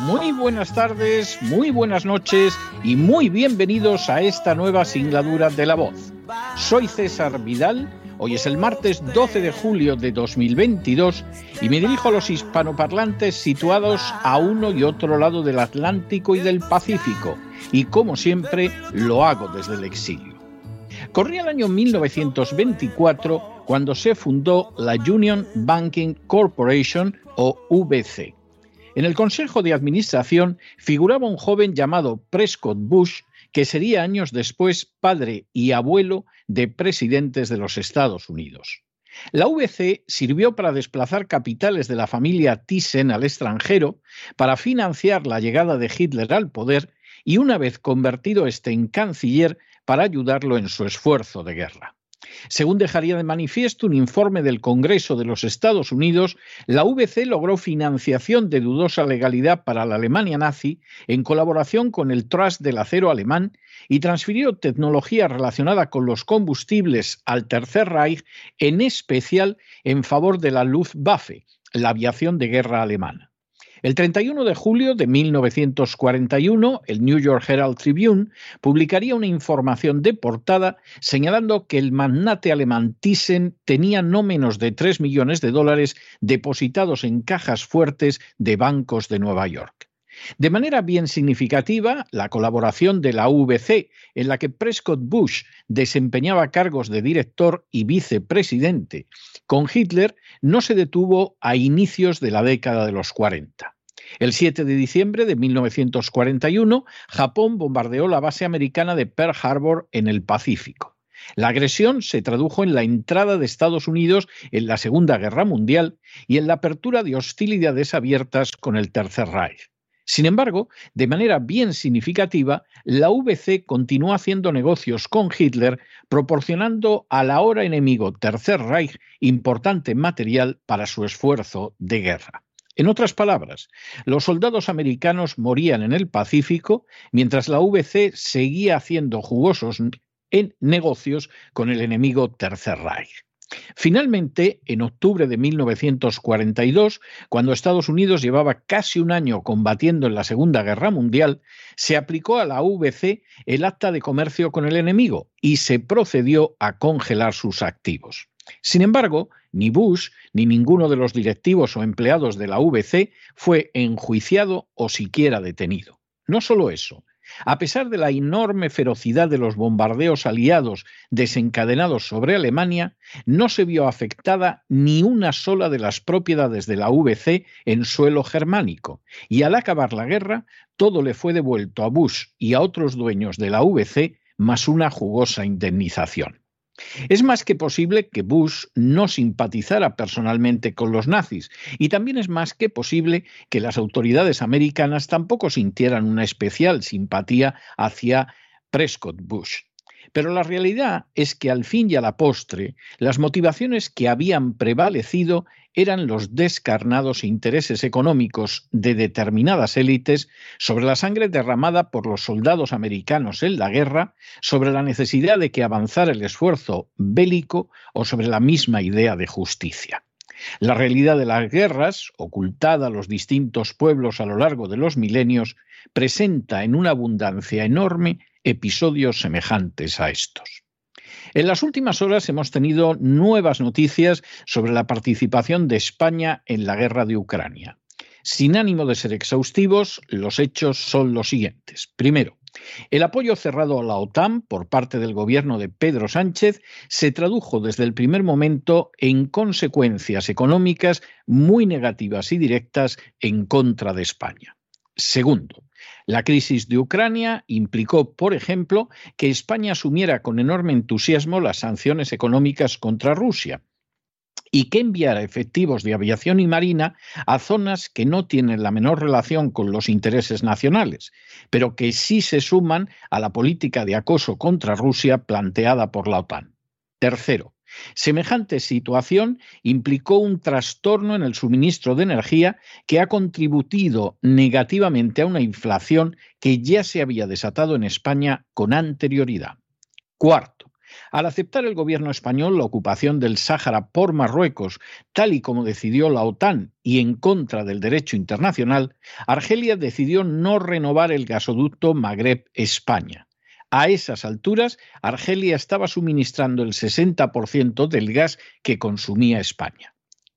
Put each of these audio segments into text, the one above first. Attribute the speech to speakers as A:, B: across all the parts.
A: muy buenas tardes, muy buenas noches y muy bienvenidos a esta nueva singladura de La Voz. Soy César Vidal, hoy es el martes 12 de julio de 2022 y me dirijo a los hispanoparlantes situados a uno y otro lado del Atlántico y del Pacífico y como siempre lo hago desde el exilio. Corría el año 1924 cuando se fundó la Union Banking Corporation o VC. En el Consejo de Administración figuraba un joven llamado Prescott Bush, que sería años después padre y abuelo de presidentes de los Estados Unidos. La VC sirvió para desplazar capitales de la familia Thyssen al extranjero, para financiar la llegada de Hitler al poder y una vez convertido este en canciller, para ayudarlo en su esfuerzo de guerra. Según dejaría de manifiesto un informe del Congreso de los Estados Unidos, la VC logró financiación de dudosa legalidad para la Alemania nazi en colaboración con el Trust del Acero Alemán y transfirió tecnología relacionada con los combustibles al Tercer Reich, en especial en favor de la Luftwaffe, la aviación de guerra alemana. El 31 de julio de 1941, el New York Herald Tribune publicaría una información de portada señalando que el magnate alemán Thyssen tenía no menos de 3 millones de dólares depositados en cajas fuertes de bancos de Nueva York. De manera bien significativa, la colaboración de la VC, en la que Prescott Bush desempeñaba cargos de director y vicepresidente con Hitler, no se detuvo a inicios de la década de los 40. El 7 de diciembre de 1941, Japón bombardeó la base americana de Pearl Harbor en el Pacífico. La agresión se tradujo en la entrada de Estados Unidos en la Segunda Guerra Mundial y en la apertura de hostilidades abiertas con el Tercer Reich. Sin embargo, de manera bien significativa, la VC continuó haciendo negocios con Hitler, proporcionando al ahora enemigo Tercer Reich importante material para su esfuerzo de guerra. En otras palabras, los soldados americanos morían en el Pacífico mientras la VC seguía haciendo jugosos negocios con el enemigo Tercer Reich. Finalmente, en octubre de 1942, cuando Estados Unidos llevaba casi un año combatiendo en la Segunda Guerra Mundial, se aplicó a la VC el acta de comercio con el enemigo y se procedió a congelar sus activos. Sin embargo, ni Bush ni ninguno de los directivos o empleados de la VC fue enjuiciado o siquiera detenido. No solo eso, a pesar de la enorme ferocidad de los bombardeos aliados desencadenados sobre Alemania, no se vio afectada ni una sola de las propiedades de la VC en suelo germánico, y al acabar la guerra, todo le fue devuelto a Bush y a otros dueños de la VC más una jugosa indemnización. Es más que posible que Bush no simpatizara personalmente con los nazis y también es más que posible que las autoridades americanas tampoco sintieran una especial simpatía hacia Prescott Bush. Pero la realidad es que al fin y a la postre, las motivaciones que habían prevalecido eran los descarnados intereses económicos de determinadas élites sobre la sangre derramada por los soldados americanos en la guerra, sobre la necesidad de que avanzara el esfuerzo bélico o sobre la misma idea de justicia. La realidad de las guerras, ocultada a los distintos pueblos a lo largo de los milenios, presenta en una abundancia enorme episodios semejantes a estos. En las últimas horas hemos tenido nuevas noticias sobre la participación de España en la guerra de Ucrania. Sin ánimo de ser exhaustivos, los hechos son los siguientes. Primero, El apoyo cerrado a la OTAN por parte del gobierno de Pedro Sánchez se tradujo desde el primer momento en consecuencias económicas muy negativas y directas en contra de España. Segundo, la crisis de Ucrania implicó, por ejemplo, que España asumiera con enorme entusiasmo las sanciones económicas contra Rusia y que enviara efectivos de aviación y marina a zonas que no tienen la menor relación con los intereses nacionales, pero que sí se suman a la política de acoso contra Rusia planteada por la OTAN. Tercero, Semejante situación implicó un trastorno en el suministro de energía que ha contribuido negativamente a una inflación que ya se había desatado en España con anterioridad. Cuarto, al aceptar el gobierno español la ocupación del Sáhara por Marruecos, tal y como decidió la OTAN y en contra del derecho internacional, Argelia decidió no renovar el gasoducto Magreb-España. A esas alturas, Argelia estaba suministrando el 60% del gas que consumía España.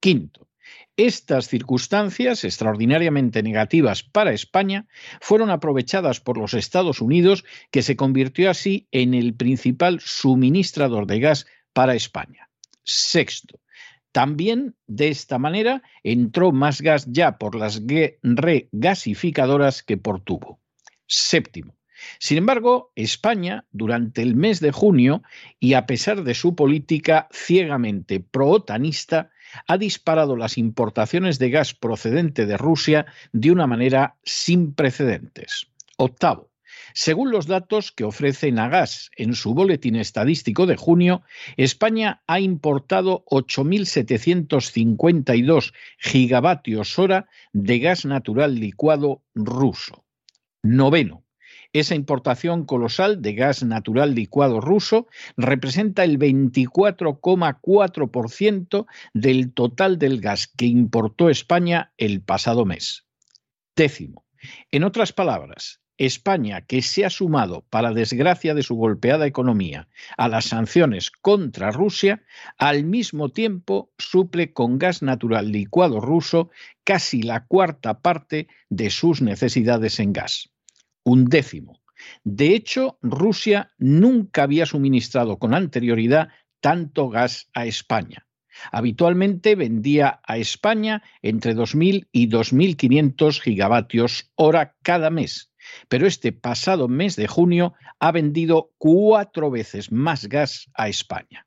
A: Quinto, estas circunstancias, extraordinariamente negativas para España, fueron aprovechadas por los Estados Unidos, que se convirtió así en el principal suministrador de gas para España. Sexto, también de esta manera entró más gas ya por las regasificadoras que por tubo. Séptimo, sin embargo, España, durante el mes de junio, y a pesar de su política ciegamente pro-otanista, ha disparado las importaciones de gas procedente de Rusia de una manera sin precedentes. Octavo. Según los datos que ofrece Nagas en su boletín estadístico de junio, España ha importado 8.752 gigavatios hora de gas natural licuado ruso. Noveno. Esa importación colosal de gas natural licuado ruso representa el 24,4% del total del gas que importó España el pasado mes. Décimo. En otras palabras, España, que se ha sumado, para desgracia de su golpeada economía, a las sanciones contra Rusia, al mismo tiempo suple con gas natural licuado ruso casi la cuarta parte de sus necesidades en gas un décimo. De hecho, Rusia nunca había suministrado con anterioridad tanto gas a España. Habitualmente vendía a España entre 2.000 y 2.500 gigavatios hora cada mes, pero este pasado mes de junio ha vendido cuatro veces más gas a España.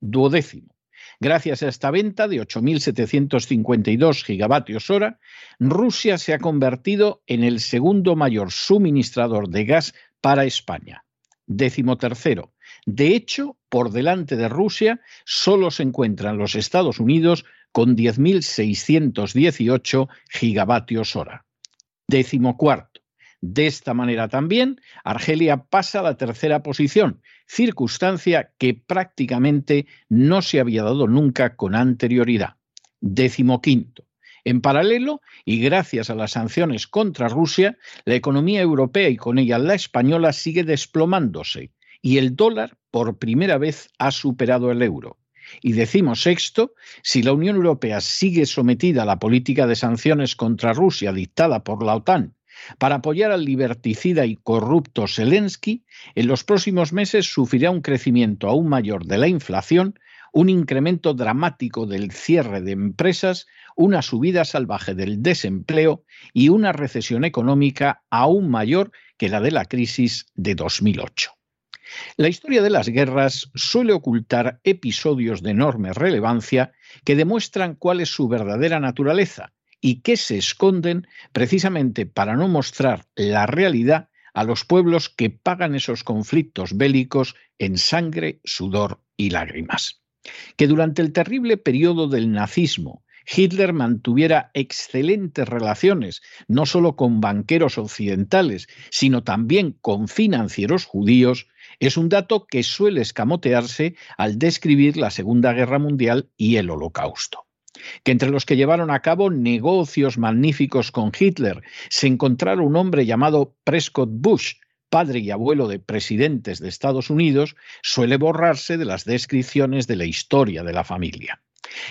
A: Duodécimo. Gracias a esta venta de 8.752 gigavatios hora, Rusia se ha convertido en el segundo mayor suministrador de gas para España. Décimo tercero. De hecho, por delante de Rusia solo se encuentran los Estados Unidos con 10.618 gigavatios hora. Décimo cuarto. De esta manera también, Argelia pasa a la tercera posición, circunstancia que prácticamente no se había dado nunca con anterioridad. Décimo quinto. En paralelo, y gracias a las sanciones contra Rusia, la economía europea y con ella la española sigue desplomándose y el dólar por primera vez ha superado el euro. Y decimos sexto, si la Unión Europea sigue sometida a la política de sanciones contra Rusia dictada por la OTAN para apoyar al liberticida y corrupto Zelensky, en los próximos meses sufrirá un crecimiento aún mayor de la inflación, un incremento dramático del cierre de empresas, una subida salvaje del desempleo y una recesión económica aún mayor que la de la crisis de 2008. La historia de las guerras suele ocultar episodios de enorme relevancia que demuestran cuál es su verdadera naturaleza y que se esconden precisamente para no mostrar la realidad a los pueblos que pagan esos conflictos bélicos en sangre, sudor y lágrimas. Que durante el terrible periodo del nazismo Hitler mantuviera excelentes relaciones no solo con banqueros occidentales, sino también con financieros judíos, es un dato que suele escamotearse al describir la Segunda Guerra Mundial y el Holocausto que entre los que llevaron a cabo negocios magníficos con Hitler se encontrara un hombre llamado Prescott Bush, padre y abuelo de presidentes de Estados Unidos, suele borrarse de las descripciones de la historia de la familia.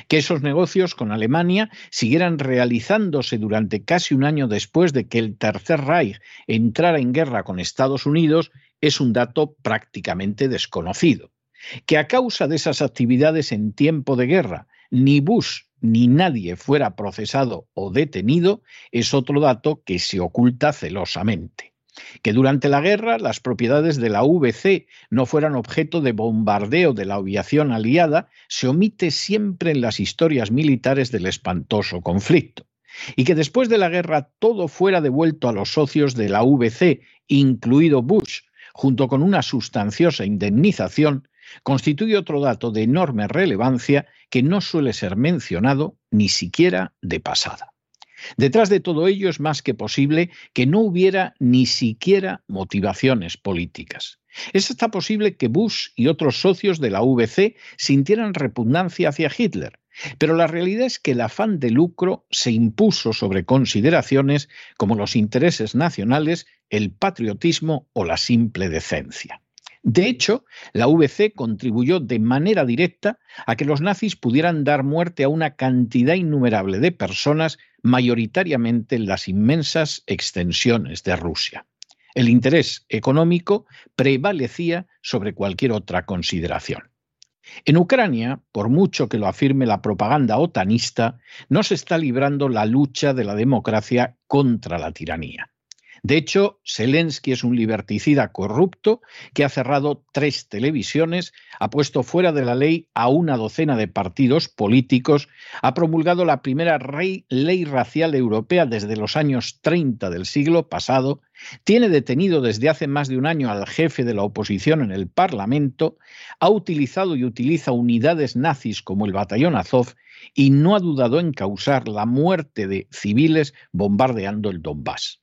A: que esos negocios con Alemania siguieran realizándose durante casi un año después de que el Tercer Reich entrara en guerra con Estados Unidos es un dato prácticamente desconocido. Que a causa de esas actividades en tiempo de guerra, ni Bush ni nadie fuera procesado o detenido es otro dato que se oculta celosamente que durante la guerra las propiedades de la VC no fueran objeto de bombardeo de la aviación aliada se omite siempre en las historias militares del espantoso conflicto. Y que después de la guerra todo fuera devuelto a los socios de la VC, incluido Bush, junto con una sustanciosa indemnización, constituye otro dato de enorme relevancia que no suele ser mencionado ni siquiera de pasada. Detrás de todo ello es más que posible que no hubiera ni siquiera motivaciones políticas. Es hasta posible que Bush y otros socios de la VC sintieran repugnancia hacia Hitler, pero la realidad es que el afán de lucro se impuso sobre consideraciones como los intereses nacionales, el patriotismo o la simple decencia. De hecho, la VC contribuyó de manera directa a que los nazis pudieran dar muerte a una cantidad innumerable de personas, mayoritariamente en las inmensas extensiones de Rusia. El interés económico prevalecía sobre cualquier otra consideración. En Ucrania, por mucho que lo afirme la propaganda otanista, no se está librando la lucha de la democracia contra la tiranía. De hecho, Zelensky es un liberticida corrupto que ha cerrado tres televisiones, ha puesto fuera de la ley a una docena de partidos políticos, ha promulgado la primera ley racial europea desde los años 30 del siglo pasado, tiene detenido desde hace más de un año al jefe de la oposición en el Parlamento, ha utilizado y utiliza unidades nazis como el batallón Azov y no ha dudado en causar la muerte de civiles bombardeando el Donbass.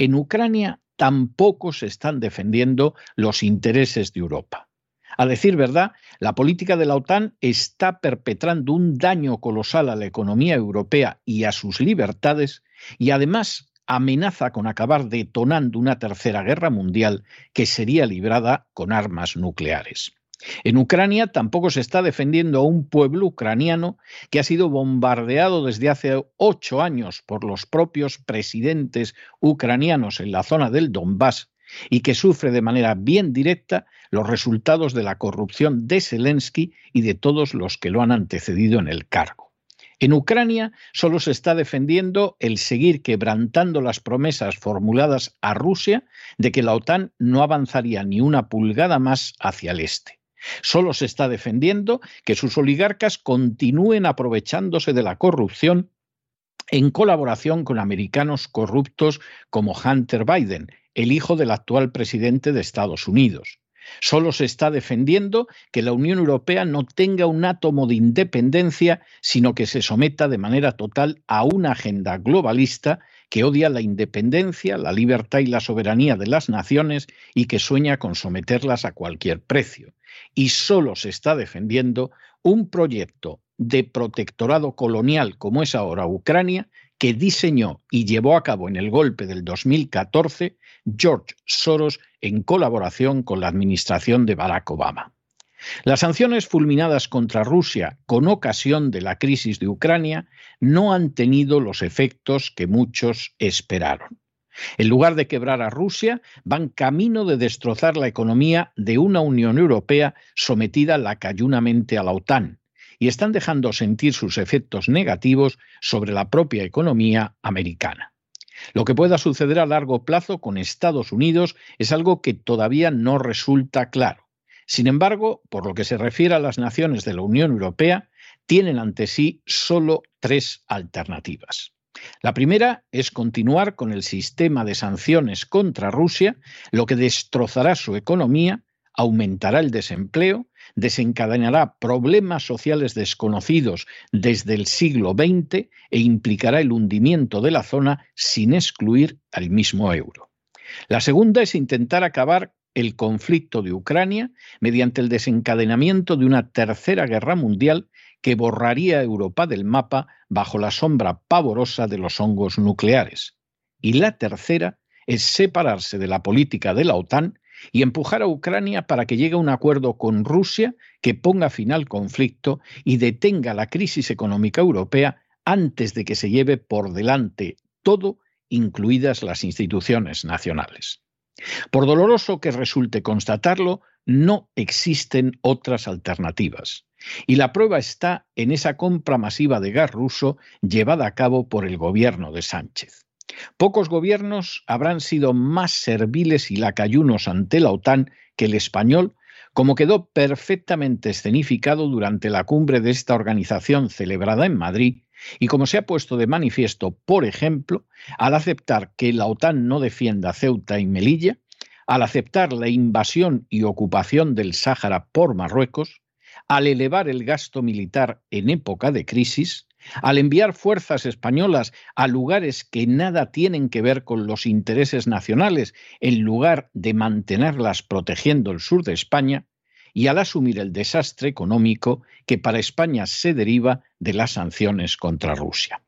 A: En Ucrania tampoco se están defendiendo los intereses de Europa. A decir verdad, la política de la OTAN está perpetrando un daño colosal a la economía europea y a sus libertades y además amenaza con acabar detonando una tercera guerra mundial que sería librada con armas nucleares. En Ucrania tampoco se está defendiendo a un pueblo ucraniano que ha sido bombardeado desde hace ocho años por los propios presidentes ucranianos en la zona del Donbass y que sufre de manera bien directa los resultados de la corrupción de Zelensky y de todos los que lo han antecedido en el cargo. En Ucrania solo se está defendiendo el seguir quebrantando las promesas formuladas a Rusia de que la OTAN no avanzaría ni una pulgada más hacia el este. Solo se está defendiendo que sus oligarcas continúen aprovechándose de la corrupción en colaboración con americanos corruptos como Hunter Biden, el hijo del actual presidente de Estados Unidos. Solo se está defendiendo que la Unión Europea no tenga un átomo de independencia, sino que se someta de manera total a una agenda globalista que odia la independencia, la libertad y la soberanía de las naciones y que sueña con someterlas a cualquier precio y solo se está defendiendo un proyecto de protectorado colonial como es ahora Ucrania, que diseñó y llevó a cabo en el golpe del 2014 George Soros en colaboración con la administración de Barack Obama. Las sanciones fulminadas contra Rusia con ocasión de la crisis de Ucrania no han tenido los efectos que muchos esperaron. En lugar de quebrar a Rusia, van camino de destrozar la economía de una Unión Europea sometida lacayunamente a la OTAN y están dejando sentir sus efectos negativos sobre la propia economía americana. Lo que pueda suceder a largo plazo con Estados Unidos es algo que todavía no resulta claro. Sin embargo, por lo que se refiere a las naciones de la Unión Europea, tienen ante sí solo tres alternativas. La primera es continuar con el sistema de sanciones contra Rusia, lo que destrozará su economía, aumentará el desempleo, desencadenará problemas sociales desconocidos desde el siglo XX e implicará el hundimiento de la zona sin excluir al mismo euro. La segunda es intentar acabar el conflicto de Ucrania mediante el desencadenamiento de una tercera guerra mundial que borraría Europa del mapa bajo la sombra pavorosa de los hongos nucleares. Y la tercera es separarse de la política de la OTAN y empujar a Ucrania para que llegue a un acuerdo con Rusia que ponga fin al conflicto y detenga la crisis económica europea antes de que se lleve por delante todo, incluidas las instituciones nacionales. Por doloroso que resulte constatarlo, no existen otras alternativas. Y la prueba está en esa compra masiva de gas ruso llevada a cabo por el gobierno de Sánchez. Pocos gobiernos habrán sido más serviles y lacayunos ante la OTAN que el español, como quedó perfectamente escenificado durante la cumbre de esta organización celebrada en Madrid y como se ha puesto de manifiesto, por ejemplo, al aceptar que la OTAN no defienda Ceuta y Melilla, al aceptar la invasión y ocupación del Sáhara por Marruecos, al elevar el gasto militar en época de crisis, al enviar fuerzas españolas a lugares que nada tienen que ver con los intereses nacionales, en lugar de mantenerlas protegiendo el sur de España, y al asumir el desastre económico que para España se deriva de las sanciones contra Rusia.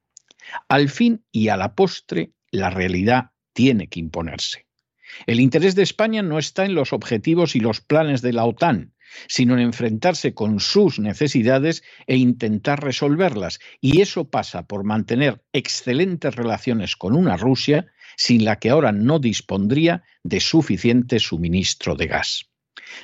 A: Al fin y a la postre, la realidad tiene que imponerse. El interés de España no está en los objetivos y los planes de la OTAN, sino en enfrentarse con sus necesidades e intentar resolverlas. Y eso pasa por mantener excelentes relaciones con una Rusia sin la que ahora no dispondría de suficiente suministro de gas.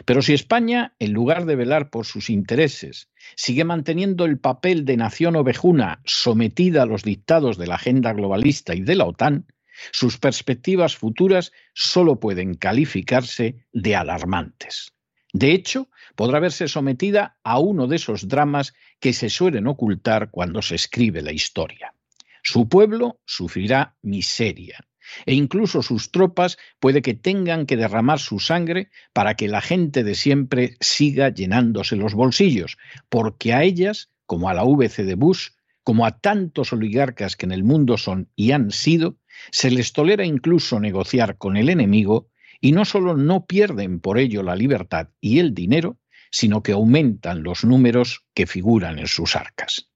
A: Pero si España, en lugar de velar por sus intereses, sigue manteniendo el papel de nación ovejuna sometida a los dictados de la agenda globalista y de la OTAN, sus perspectivas futuras solo pueden calificarse de alarmantes. De hecho, podrá verse sometida a uno de esos dramas que se suelen ocultar cuando se escribe la historia. Su pueblo sufrirá miseria e incluso sus tropas puede que tengan que derramar su sangre para que la gente de siempre siga llenándose los bolsillos, porque a ellas, como a la VC de Bush, como a tantos oligarcas que en el mundo son y han sido, se les tolera incluso negociar con el enemigo y no solo no pierden por ello la libertad y el dinero, sino que aumentan los números que figuran en sus arcas.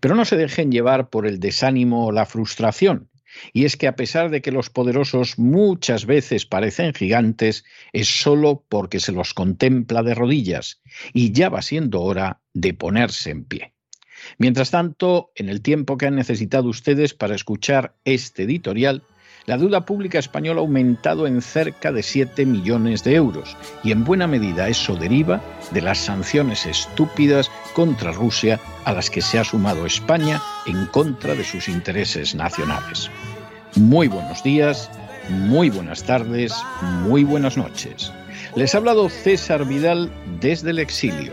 A: Pero no se dejen llevar por el desánimo o la frustración, y es que a pesar de que los poderosos muchas veces parecen gigantes, es solo porque se los contempla de rodillas, y ya va siendo hora de ponerse en pie. Mientras tanto, en el tiempo que han necesitado ustedes para escuchar este editorial, la deuda pública española ha aumentado en cerca de 7 millones de euros y en buena medida eso deriva de las sanciones estúpidas contra Rusia a las que se ha sumado España en contra de sus intereses nacionales. Muy buenos días, muy buenas tardes, muy buenas noches. Les ha hablado César Vidal desde el exilio.